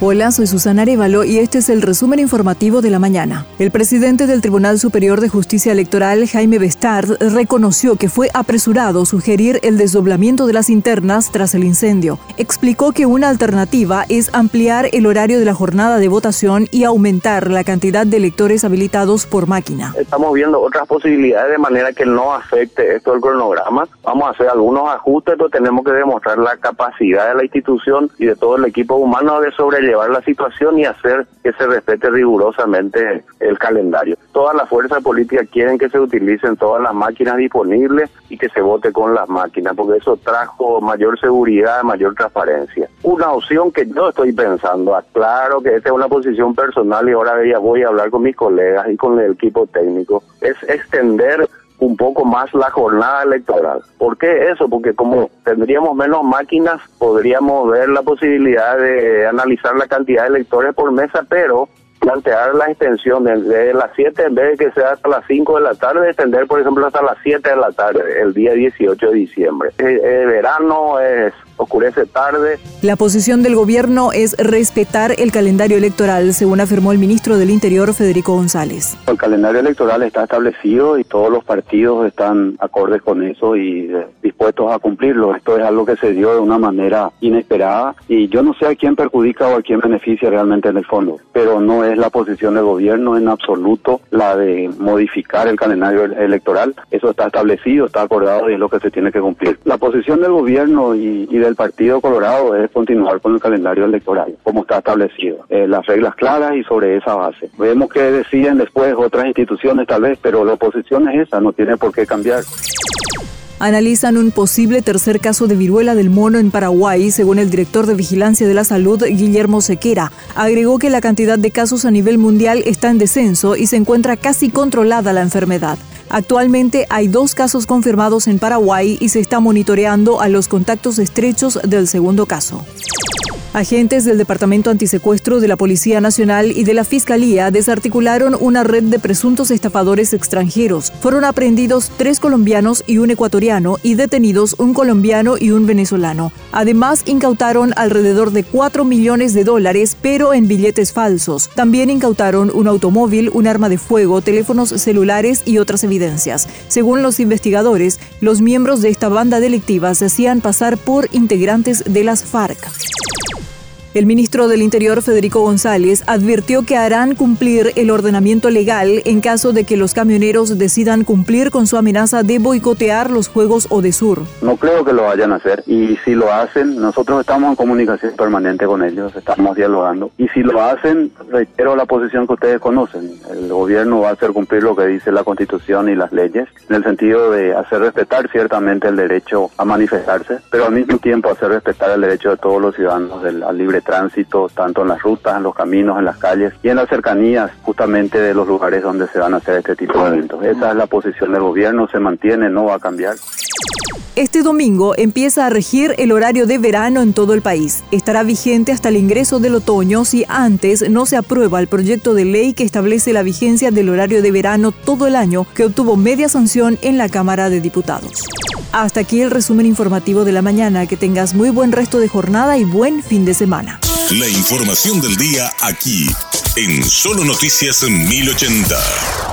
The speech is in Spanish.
Hola, soy Susana Arevalo y este es el resumen informativo de la mañana. El presidente del Tribunal Superior de Justicia Electoral, Jaime Bestard, reconoció que fue apresurado sugerir el desdoblamiento de las internas tras el incendio. Explicó que una alternativa es ampliar el horario de la jornada de votación y aumentar la cantidad de electores habilitados por máquina. Estamos viendo otras posibilidades de manera que no afecte esto el cronograma. Vamos a hacer algunos ajustes, pero tenemos que demostrar la capacidad de la institución y de todo el equipo humano de sobrellevar llevar la situación y hacer que se respete rigurosamente el calendario. Todas las fuerzas políticas quieren que se utilicen todas las máquinas disponibles y que se vote con las máquinas, porque eso trajo mayor seguridad, mayor transparencia. Una opción que yo estoy pensando, aclaro que esta es una posición personal y ahora ya voy a hablar con mis colegas y con el equipo técnico, es extender un poco más la jornada electoral. ¿Por qué eso? Porque como tendríamos menos máquinas, podríamos ver la posibilidad de analizar la cantidad de electores por mesa, pero plantear la extensión desde las 7 en vez de que sea hasta las 5 de la tarde, extender por ejemplo hasta las 7 de la tarde, el día 18 de diciembre. El, eh, eh, verano es oscurece tarde. La posición del gobierno es respetar el calendario electoral, según afirmó el ministro del Interior, Federico González. El calendario electoral está establecido y todos los partidos están acordes con eso y eh, dispuestos a cumplirlo. Esto es algo que se dio de una manera inesperada y yo no sé a quién perjudica o a quién beneficia realmente en el fondo, pero no es la posición del gobierno en absoluto la de modificar el calendario electoral. Eso está establecido, está acordado y es lo que se tiene que cumplir. La posición del gobierno y, y de el Partido Colorado es continuar con el calendario electoral, como está establecido. Eh, las reglas claras y sobre esa base. Vemos que deciden después otras instituciones tal vez, pero la oposición es esa, no tiene por qué cambiar analizan un posible tercer caso de viruela del mono en Paraguay, según el director de Vigilancia de la Salud, Guillermo Sequera. Agregó que la cantidad de casos a nivel mundial está en descenso y se encuentra casi controlada la enfermedad. Actualmente hay dos casos confirmados en Paraguay y se está monitoreando a los contactos estrechos del segundo caso. Agentes del Departamento Antisecuestro de la Policía Nacional y de la Fiscalía desarticularon una red de presuntos estafadores extranjeros. Fueron aprehendidos tres colombianos y un ecuatoriano y detenidos un colombiano y un venezolano. Además, incautaron alrededor de 4 millones de dólares, pero en billetes falsos. También incautaron un automóvil, un arma de fuego, teléfonos celulares y otras evidencias. Según los investigadores, los miembros de esta banda delictiva se hacían pasar por integrantes de las FARC. El ministro del Interior, Federico González, advirtió que harán cumplir el ordenamiento legal en caso de que los camioneros decidan cumplir con su amenaza de boicotear los Juegos Odesur. No creo que lo vayan a hacer y si lo hacen, nosotros estamos en comunicación permanente con ellos, estamos dialogando y si lo hacen, reitero la posición que ustedes conocen. El gobierno va a hacer cumplir lo que dice la Constitución y las leyes en el sentido de hacer respetar ciertamente el derecho a manifestarse, pero al mismo tiempo hacer respetar el derecho de todos los ciudadanos al libre tránsito, tanto en las rutas, en los caminos, en las calles y en las cercanías justamente de los lugares donde se van a hacer este tipo de eventos. Esa es la posición del gobierno, se mantiene, no va a cambiar. Este domingo empieza a regir el horario de verano en todo el país. Estará vigente hasta el ingreso del otoño si antes no se aprueba el proyecto de ley que establece la vigencia del horario de verano todo el año que obtuvo media sanción en la Cámara de Diputados. Hasta aquí el resumen informativo de la mañana. Que tengas muy buen resto de jornada y buen fin de semana. La información del día aquí, en Solo Noticias 1080.